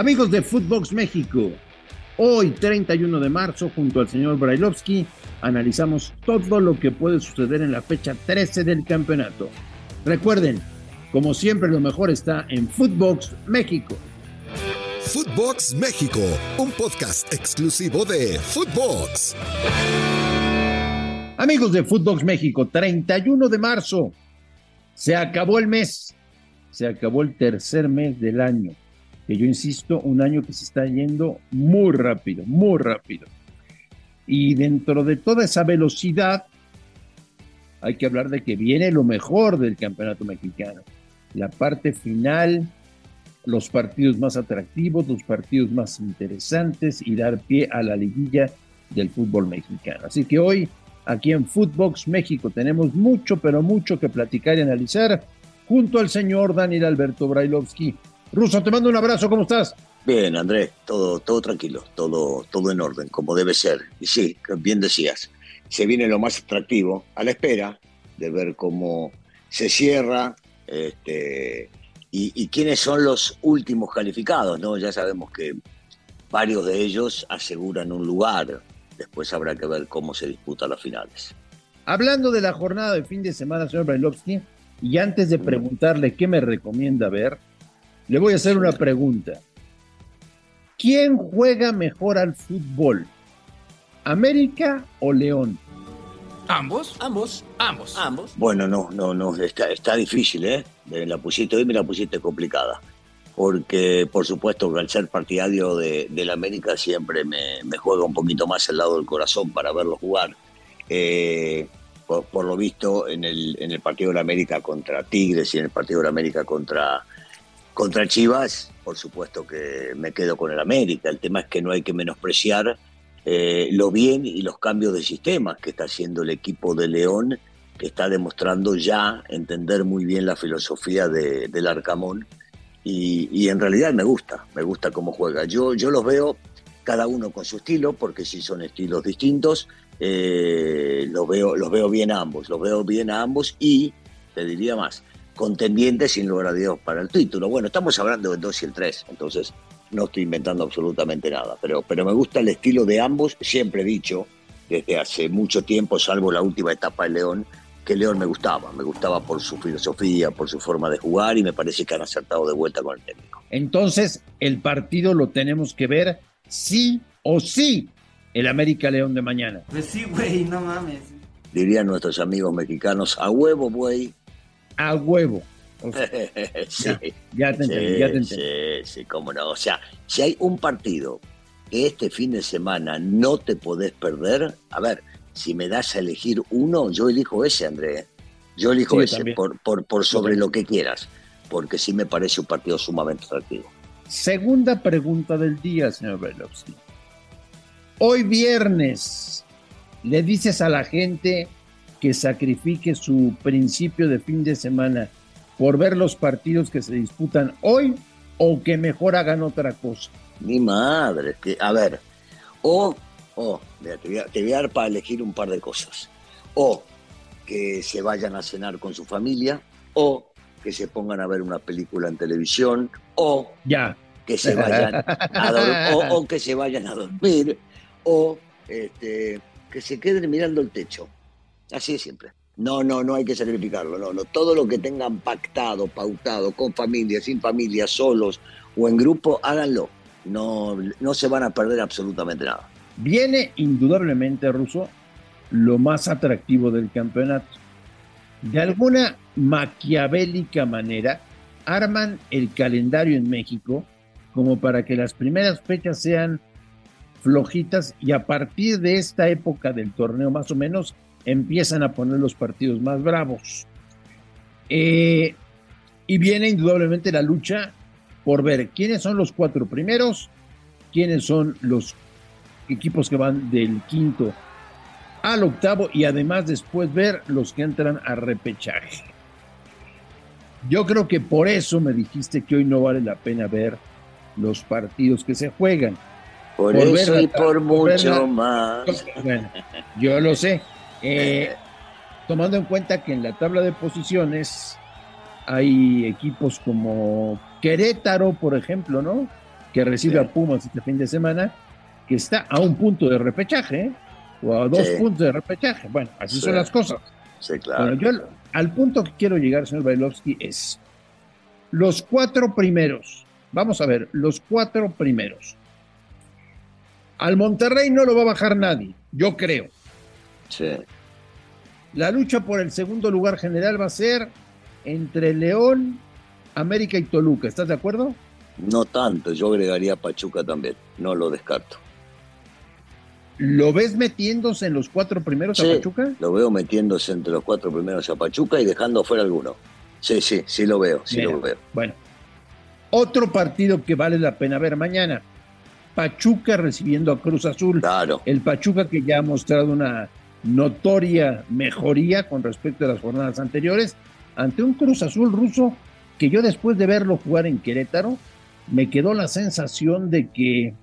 Amigos de Footbox México, hoy 31 de marzo, junto al señor Brailovsky, analizamos todo lo que puede suceder en la fecha 13 del campeonato. Recuerden, como siempre, lo mejor está en Footbox México. Footbox México, un podcast exclusivo de Footbox. Amigos de Footbox México, 31 de marzo, se acabó el mes, se acabó el tercer mes del año, que yo insisto, un año que se está yendo muy rápido, muy rápido. Y dentro de toda esa velocidad, hay que hablar de que viene lo mejor del campeonato mexicano. La parte final, los partidos más atractivos, los partidos más interesantes y dar pie a la liguilla del fútbol mexicano. Así que hoy Aquí en Footbox México tenemos mucho, pero mucho que platicar y analizar junto al señor Daniel Alberto Brailovsky. Ruso, te mando un abrazo, ¿cómo estás? Bien, Andrés, todo, todo tranquilo, todo, todo en orden, como debe ser. Y sí, bien decías, se viene lo más atractivo, a la espera de ver cómo se cierra este, y, y quiénes son los últimos calificados, ¿no? Ya sabemos que varios de ellos aseguran un lugar Después habrá que ver cómo se disputan las finales. Hablando de la jornada de fin de semana, señor Brailovsky, y antes de preguntarle qué me recomienda ver, le voy a hacer una pregunta. ¿Quién juega mejor al fútbol? ¿América o León? Ambos, ambos, ambos, ambos. Bueno, no, no, no, está, está difícil, ¿eh? Me la pusiste hoy, me la pusiste complicada porque por supuesto que al ser partidario de, la América siempre me, juega un poquito más el lado del corazón para verlo jugar. Eh, por, lo visto en el, en el partido de la América contra Tigres y en el partido de la América contra, contra Chivas, por supuesto que me quedo con el América. El tema es que no hay que menospreciar eh, lo bien y los cambios de sistemas que está haciendo el equipo de León, que está demostrando ya entender muy bien la filosofía de, del Arcamón y, en realidad me gusta, me gusta cómo juega. Yo, yo los veo cada uno con su estilo, porque si son estilos distintos, eh, los, veo, los veo bien a ambos, los veo bien a ambos y, te diría más, contendientes sin lugar a Dios para el título. Bueno, estamos hablando del 2 y el 3, entonces no estoy inventando absolutamente nada, pero, pero me gusta el estilo de ambos, siempre he dicho, desde hace mucho tiempo, salvo la última etapa de León, que León me gustaba, me gustaba por su filosofía, por su forma de jugar y me parece que han acertado de vuelta con el técnico. Entonces, el partido lo tenemos que ver sí o sí, el América León de mañana. Pues sí, güey, no mames. Dirían nuestros amigos mexicanos, a huevo, güey. A huevo. sí, ya, te entendí, ya te entendí. Sí, sí, cómo no. O sea, si hay un partido que este fin de semana no te podés perder, a ver, si me das a elegir uno, yo elijo ese, André. Yo elijo ese por, por, por, sobre lo que quieras, porque sí me parece un partido sumamente atractivo. Segunda pregunta del día, señor Berlovsky. Hoy viernes, ¿le dices a la gente que sacrifique su principio de fin de semana por ver los partidos que se disputan hoy o que mejor hagan otra cosa? Mi madre, que, a ver, o o, te, voy a, dar para elegir un par de cosas. O que se vayan a cenar con su familia, o que se pongan a ver una película en televisión, o ya. que se vayan a dormir, o, que se vayan a dormir, o este, que se queden mirando el techo. Así es siempre. No, no, no hay que sacrificarlo, no, no. Todo lo que tengan pactado, pautado, con familia, sin familia, solos o en grupo, háganlo. No, no se van a perder absolutamente nada. Viene indudablemente, Russo, lo más atractivo del campeonato. De alguna maquiavélica manera, arman el calendario en México como para que las primeras fechas sean flojitas y a partir de esta época del torneo más o menos empiezan a poner los partidos más bravos. Eh, y viene indudablemente la lucha por ver quiénes son los cuatro primeros, quiénes son los equipos que van del quinto al octavo y además después ver los que entran a repechaje. Yo creo que por eso me dijiste que hoy no vale la pena ver los partidos que se juegan. Por, eso y por, mucho más. Bueno, yo lo sé. Eh, tomando en cuenta que en la tabla de posiciones hay equipos como Querétaro, por ejemplo, ¿no? que recibe a Pumas este fin de semana, que está a un punto de repechaje, ¿eh? o a dos puntos de repechaje. Bueno, así son las cosas. Sí, claro. yo al punto que quiero llegar, señor Bailovsky, es los cuatro primeros. Vamos a ver, los cuatro primeros. Al Monterrey no lo va a bajar nadie, yo creo. Sí. La lucha por el segundo lugar general va a ser entre León, América y Toluca. ¿Estás de acuerdo? No tanto, yo agregaría Pachuca también, no lo descarto. ¿Lo ves metiéndose en los cuatro primeros a Pachuca? Lo veo metiéndose entre los cuatro primeros a Pachuca y dejando fuera alguno. Sí, sí, sí lo veo, sí lo veo. Bueno, otro partido que vale la pena ver mañana. Pachuca recibiendo a Cruz Azul. Claro. El Pachuca que ya ha mostrado una notoria mejoría con respecto a las jornadas anteriores ante un Cruz Azul ruso que yo después de verlo jugar en Querétaro me quedó la sensación de que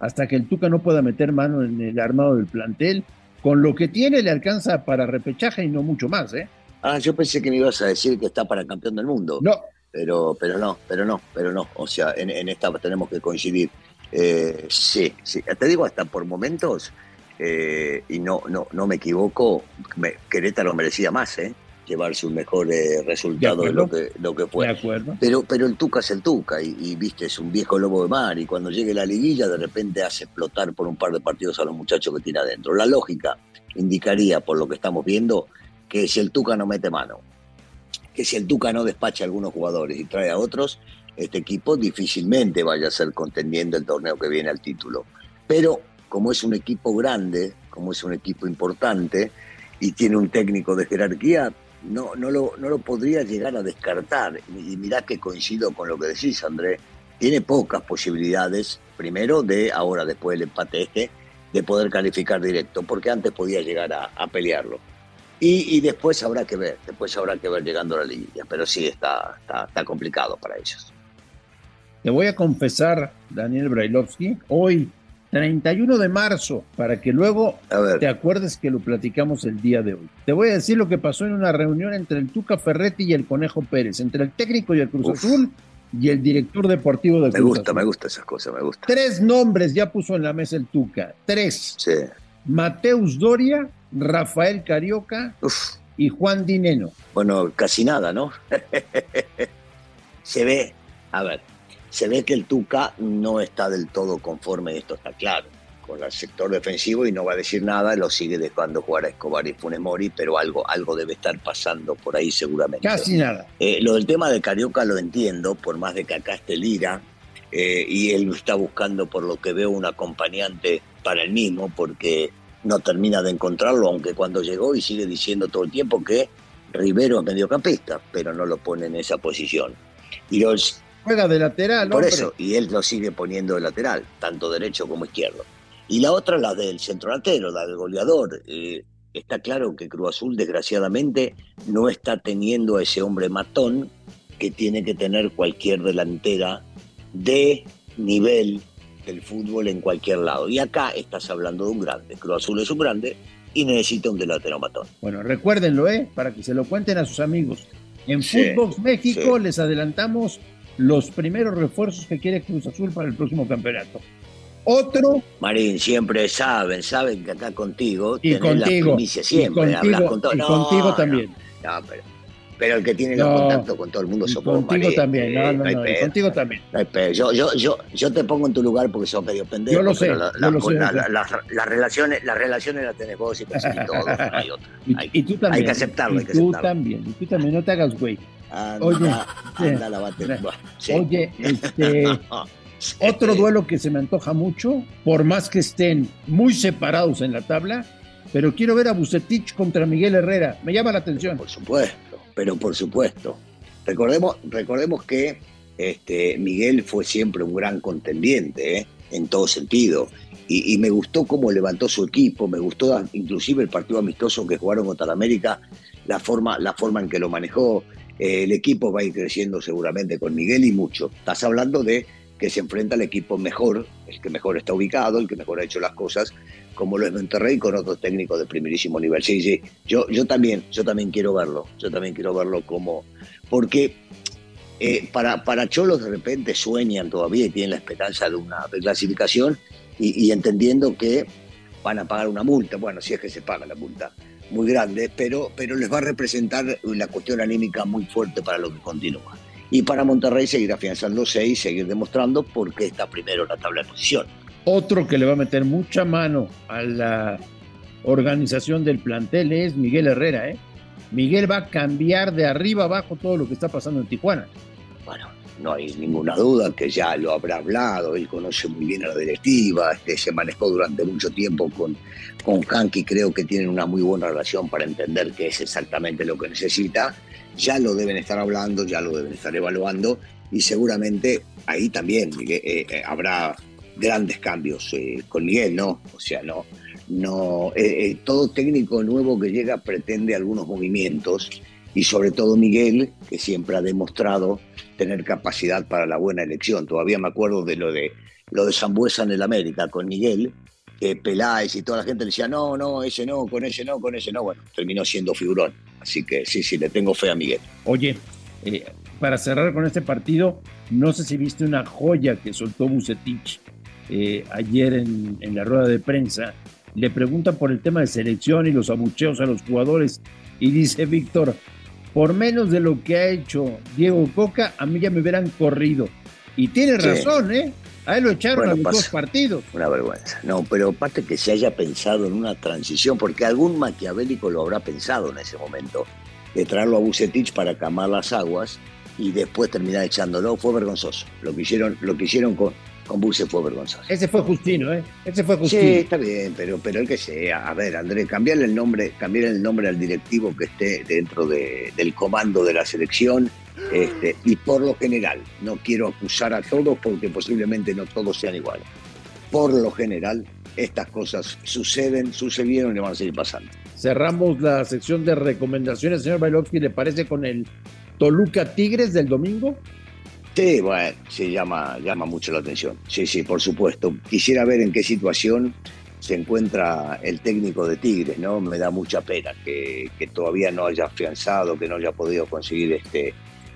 hasta que el Tuca no pueda meter mano en el armado del plantel, con lo que tiene le alcanza para repechaje y no mucho más, ¿eh? Ah, yo pensé que me ibas a decir que está para campeón del mundo. No. Pero, pero no, pero no, pero no. O sea, en, esta tenemos que coincidir. Eh, sí, sí. Te digo hasta por momentos, eh, y no, no, no me equivoco, me, Querétaro merecía más, ¿eh? llevarse un mejor eh, resultado de, lo que lo que fue. De acuerdo. Pero, pero el Tuca es el Tuca y, viste, es un viejo lobo de mar y cuando llegue la liguilla de repente hace explotar por un par de partidos a los muchachos que tiene adentro. La lógica indicaría, por lo que estamos viendo, que si el Tuca no mete mano, que si el Tuca no despacha a algunos jugadores y trae a otros, este equipo difícilmente vaya a ser contendiendo el torneo que viene al título. Pero como es un equipo grande, como es un equipo importante y tiene un técnico de jerarquía, no, no, lo, no lo podría llegar a descartar. Y mirá que coincido con lo que decís, André. Tiene pocas posibilidades, primero, de ahora, después del empate este, de poder calificar directo, porque antes podía llegar a, pelearlo. Y, después habrá que ver, después habrá que ver llegando a la liguilla, pero sí está, está, complicado para ellos. Te voy a confesar, Daniel Brailovsky, hoy 31 de marzo, para que luego te acuerdes que lo platicamos el día de hoy. Te voy a decir lo que pasó en una reunión entre el Tuca Ferretti y el Conejo Pérez, entre el técnico y el Cruz Azul y el director deportivo del Cruz Me gusta, me gusta esas cosas, me gusta. Tres nombres ya puso en la mesa el Tuca, tres. Sí. Mateus Doria, Rafael Carioca y Juan Dineno. Bueno, casi nada, ¿no? Se ve, a ver, se ve que el Tuca no está del todo conforme, esto está claro, con el sector defensivo y no va a decir nada, lo sigue dejando jugar a Escobar y Funes Mori, pero algo, algo debe estar pasando por ahí seguramente. Casi nada. Eh, lo del tema de Carioca lo entiendo, por más de que acá esté Lira, eh, y él está buscando, por lo que veo, un acompañante para el mismo, porque no termina de encontrarlo, aunque cuando llegó y sigue diciendo todo el tiempo que Rivero es mediocampista, pero no lo pone en esa posición. Y los Juega de lateral. Por eso, y él lo sigue poniendo de lateral, tanto derecho como izquierdo. Y la otra, la del centro delantero, la del goleador. Eh, está claro que Cruz Azul, desgraciadamente, no está teniendo a ese hombre matón que tiene que tener cualquier delantera de nivel del fútbol en cualquier lado. Y acá estás hablando de un grande. Cruz Azul es un grande y necesita un delantero matón. Bueno, recuérdenlo, ¿eh? Para que se lo cuenten a sus amigos. En Fútbol México les adelantamos los primeros refuerzos que quiere Cruz Azul para el próximo campeonato. Otro. Marín, siempre saben, saben que acá contigo y contigo, la siempre, y contigo, con todo. y contigo también. No, pero, pero, el que tiene los contactos con todo el mundo sos vos, Contigo también, no, no, no, contigo también. yo, yo, yo, yo te pongo en tu lugar porque sos medio pendejo. Yo lo sé, la, yo lo sé. las relaciones, las relaciones las tenés vos y casi todo, hay otra. Hay, y, tú también. Hay que aceptarlo, y tú también, y tú también, no te hagas güey oye, oye, este, otro duelo que se me antoja mucho, por más que estén muy separados en la tabla, pero quiero ver a Bucetich contra Miguel Herrera. Me llama la atención. Por supuesto, pero por supuesto. Recordemos, recordemos que este, Miguel fue siempre un gran contendiente, ¿eh? en todo sentido. Y, y, me gustó cómo levantó su equipo, me gustó inclusive el partido amistoso que jugaron contra América, la forma, la forma en que lo manejó, eh, el equipo va a ir creciendo seguramente con Miguel y mucho. Estás hablando de que se enfrenta al equipo mejor, el que mejor está ubicado, el que mejor ha hecho las cosas, como lo Monterrey con otros técnicos de primerísimo nivel. Sí, sí, yo, yo también, yo también quiero verlo, yo también quiero verlo como, porque eh, para, para Cholos de repente sueñan todavía y tienen la esperanza de una reclasificación y, entendiendo que van a pagar una multa, bueno, si es que se paga la multa, muy grande, pero, pero les va a representar una cuestión anímica muy fuerte para lo que continúa. Y para Monterrey seguir afianzándose y seguir demostrando por qué está primero en la tabla de posición. Otro que le va a meter mucha mano a la organización del plantel es Miguel Herrera, ¿eh? Miguel va a cambiar de arriba abajo todo lo que está pasando en Tijuana. No hay ninguna duda que ya lo habrá hablado, él conoce muy bien a la directiva, este, se manejó durante mucho tiempo con, con Hanky, creo que tienen una muy buena relación para entender qué es exactamente lo que necesita, ya lo deben estar hablando, ya lo deben estar evaluando y seguramente ahí también eh, eh, habrá grandes cambios eh, con Miguel, ¿no? O sea, no, no, todo técnico nuevo que llega pretende algunos movimientos y sobre todo Miguel, que siempre ha demostrado tener capacidad para la buena elección. Todavía me acuerdo de lo de lo de Zambuesa en el América con Miguel, que Peláez y toda la gente le decía, no, no, ese no, con ese no, con ese no. Bueno, terminó siendo figurón. Así que sí, sí, le tengo fe a Miguel. Oye, eh, para cerrar con este partido, no sé si viste una joya que soltó Bucetich eh, ayer en, la rueda de prensa. Le preguntan por el tema de selección y los abucheos a los jugadores y dice Víctor, por menos de lo que ha hecho Diego Coca, a mí ya me hubieran corrido. Y tiene razón, ¿eh? A él lo echaron a los dos partidos. Una vergüenza. No, pero aparte que se haya pensado en una transición, porque algún maquiavélico lo habrá pensado en ese momento, de traerlo a Bucetich para calmar las aguas y después terminar echándolo, fue vergonzoso. Lo que hicieron, lo que hicieron con, con Buse fue vergonzoso. Ese fue Justino, ¿eh? Ese fue Justino. Sí, está bien, pero, pero el que sea. A ver, Andrés, cambiarle el nombre, cambiarle el nombre al directivo que esté dentro del comando de la selección. Este, y por lo general, no quiero acusar a todos porque posiblemente no todos sean iguales. Por lo general, estas cosas suceden, sucedieron y van a seguir pasando. Cerramos la sección de recomendaciones, señor Bailovsky, ¿le parece con el Toluca Tigres del domingo? Sí, bueno, sí, llama, llama mucho la atención. Sí, sí, por supuesto. Quisiera ver en qué situación se encuentra el técnico de Tigres, ¿no? Me da mucha pena que, todavía no haya afianzado, que no haya podido conseguir este,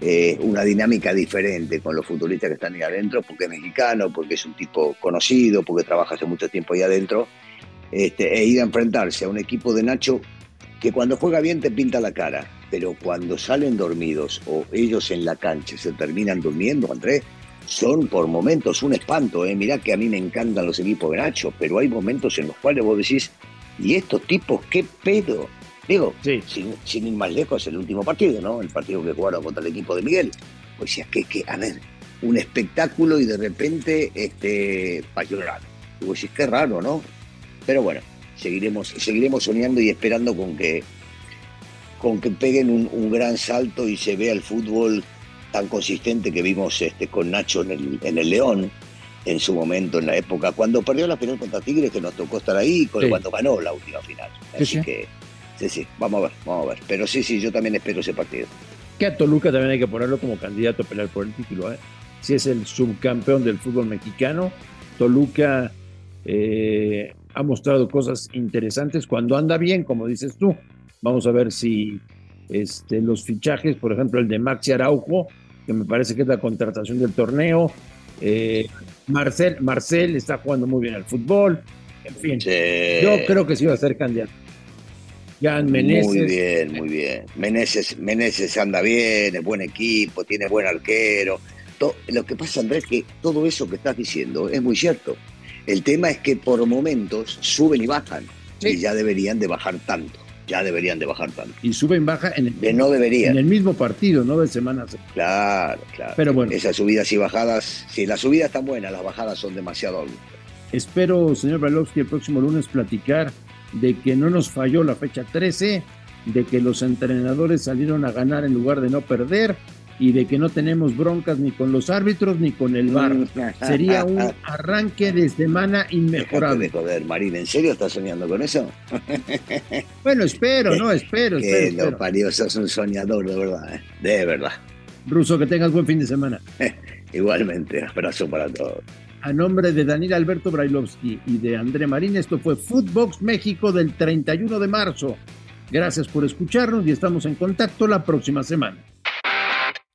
eh, una dinámica diferente con los futbolistas que están ahí adentro, porque es mexicano, porque es un tipo conocido, porque trabaja hace mucho tiempo ahí adentro, este, e ir a enfrentarse a un equipo de Nacho que cuando juega bien te pinta la cara, pero cuando salen dormidos o ellos en la cancha se terminan durmiendo, Andrés, son por momentos un espanto. ¿eh? Mirá que a mí me encantan los equipos Nacho, pero hay momentos en los cuales vos decís, ¿y estos tipos qué pedo? Digo, sin, sin, ir más lejos, el último partido, ¿no? El partido que jugaron contra el equipo de Miguel. Pues decías que, que, a ver, un espectáculo y de repente, este, para llorar. Y vos decís, qué raro, ¿no? Pero bueno, seguiremos, seguiremos soñando y esperando con que, con que peguen un, gran salto y se vea el fútbol tan consistente que vimos este, con Nacho en el, en el León en su momento, en la época, cuando perdió la final contra Tigres, que nos tocó estar ahí, cuando ganó la última final. Así que, sí, sí, vamos a ver, vamos a ver. Pero sí, sí, yo también espero ese partido. Que a Toluca también hay que ponerlo como candidato a pelear por el título. ¿eh? Si es el subcampeón del fútbol mexicano, Toluca eh, ha mostrado cosas interesantes cuando anda bien, como dices tú. Vamos a ver si este, los fichajes, por ejemplo, el de Maxi Araujo, que me parece que es la contratación del torneo. Eh, Marcel, Marcel está jugando muy bien al fútbol. En fin, yo creo que sí va a ser candidato. Jan Meneses. Muy bien, muy bien. Meneses, Meneses anda bien, es buen equipo, tiene buen arquero. lo que pasa, Andrés, es que todo eso que estás diciendo es muy cierto. El tema es que por momentos suben y bajan y ya deberían de bajar tanto. Ya deberían de bajar tanto. Y suben y bajan en el, no debería. en el mismo partido, no de semanas. Claro, claro. Pero bueno. Esas subidas y bajadas, si las subidas están buenas, las bajadas son demasiado Espero, señor Balovsky, el próximo lunes platicar de que no nos falló la fecha 13, de que los entrenadores salieron a ganar en lugar de no perder, y de que no tenemos broncas ni con los árbitros ni con el bar. Sería un arranque de semana inmejorable. De joder, Marín, ¿en serio estás soñando con eso? bueno, espero, no, espero. Que espero, lo parió, sos un soñador, de verdad, ¿eh? de verdad. Ruso, que tengas buen fin de semana. Igualmente, abrazo para todos. A nombre de Daniel Alberto Brailovsky y de André Marín, esto fue Footbox México del 31 de marzo. Gracias por escucharnos y estamos en contacto la próxima semana.